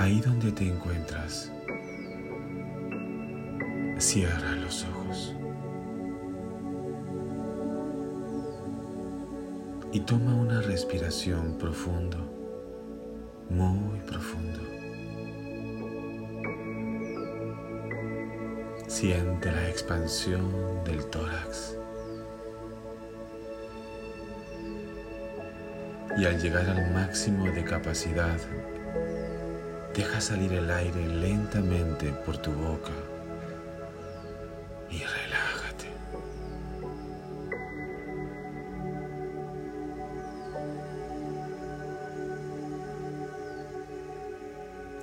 Ahí donde te encuentras, cierra los ojos y toma una respiración profundo, muy profundo. Siente la expansión del tórax. Y al llegar al máximo de capacidad, deja salir el aire lentamente por tu boca y relájate.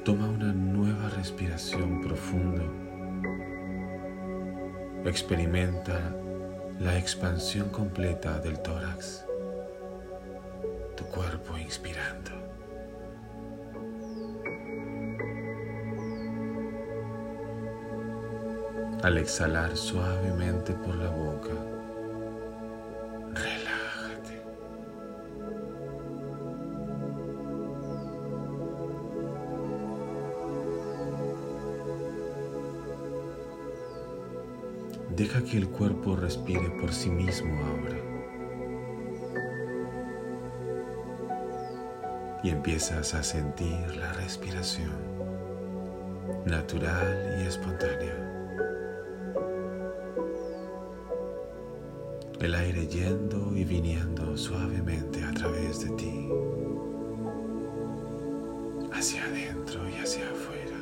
Toma una nueva respiración profundo Experimenta la expansión completa del tórax, tu cuerpo inspirando. Al exhalar suavemente por la boca, Deja que el cuerpo respire por sí mismo ahora. Y empiezas a sentir la respiración natural y espontánea. El aire yendo y viniendo suavemente a través de ti, hacia adentro y hacia afuera.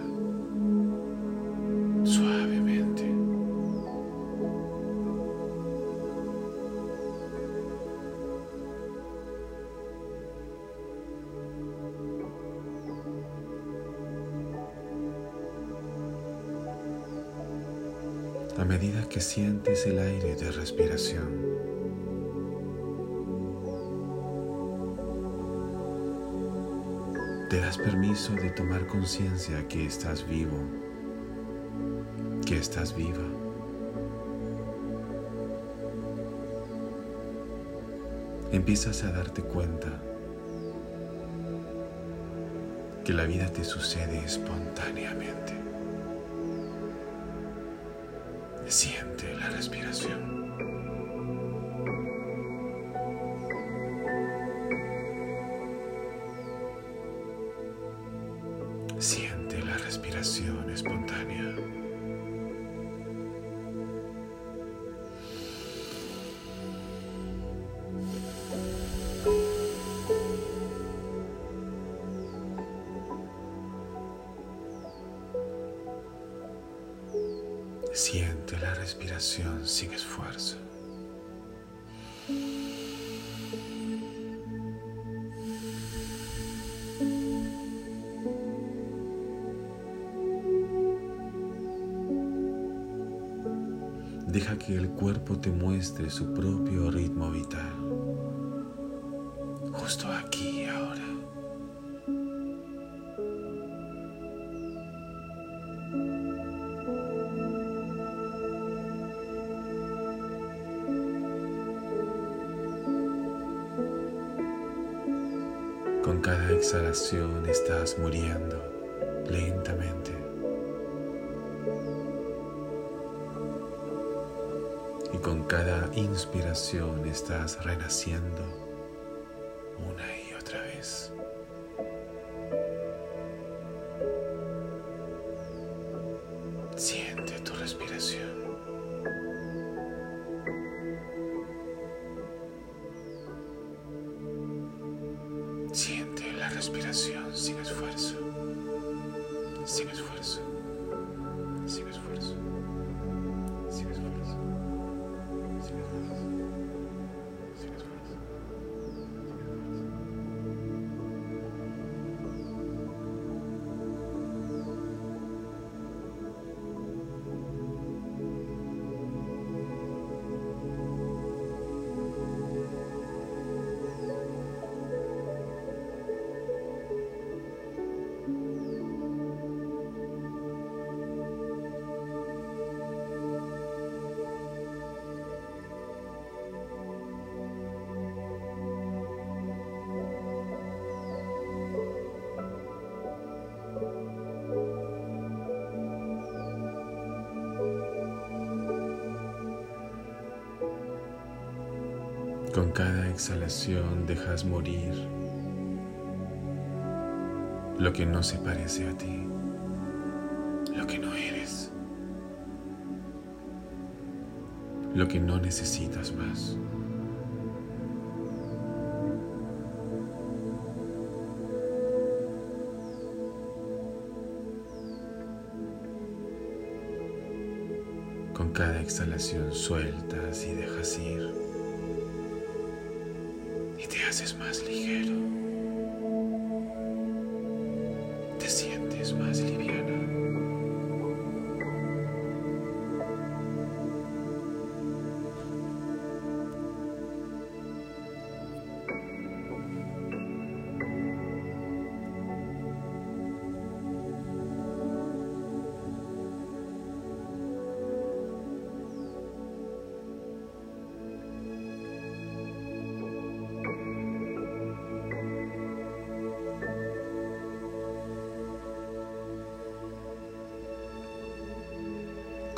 a medida que sientes el aire de respiración. Te das permiso de tomar conciencia que estás vivo, que estás viva. Empiezas a darte cuenta que la vida te sucede espontáneamente. Siente la respiración. Siente la respiración espontánea. Siente la respiración sin esfuerzo. Deja que el cuerpo te muestre su propio ritmo vital. Justo aquí y ahora. Con cada exhalación estás muriendo lentamente. Con cada inspiración estás renaciendo una y otra vez. Siente tu respiración. Siente la respiración sin esfuerzo, sin esfuerzo, Con cada exhalación dejas morir lo que no se parece a ti, lo que no eres, lo que no necesitas más. Con cada exhalación sueltas y dejas ir haces más ligero. Te sientes más liviana.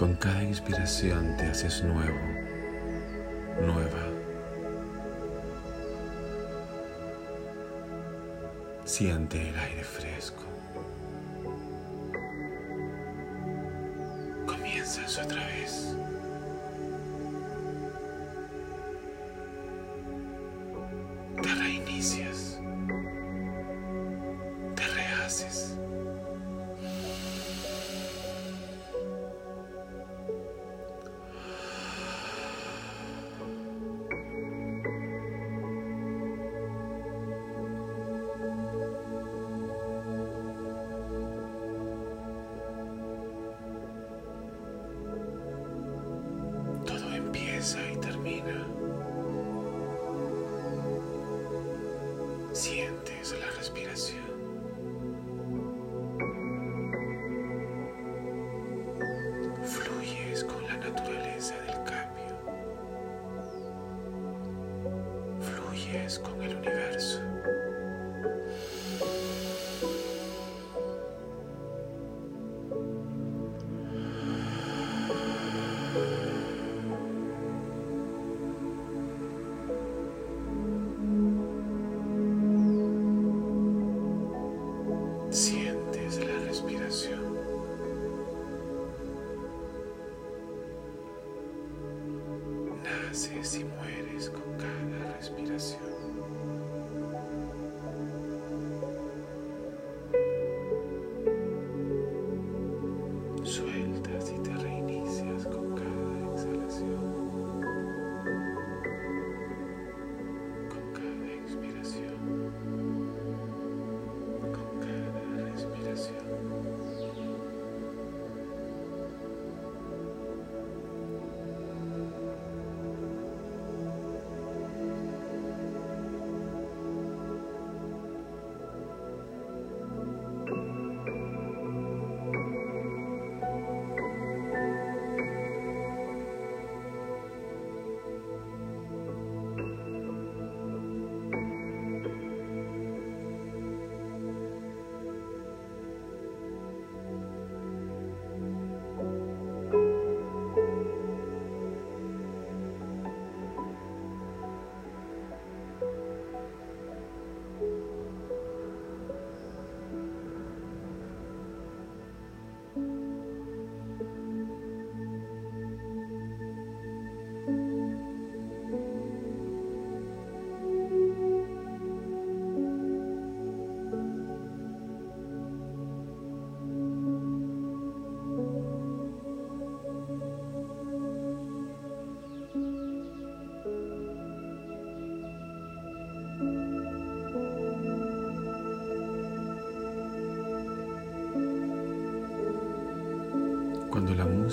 Con cada inspiración te haces nuevo, nueva. Siente el aire fresco. Comienzas otra vez. Te reinicias. Con el universo. Sientes la respiración. Naces y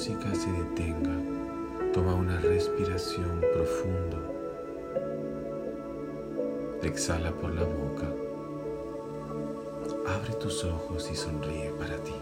música se detenga, toma una respiración profunda. Exhala por la boca. Abre tus ojos y sonríe para ti.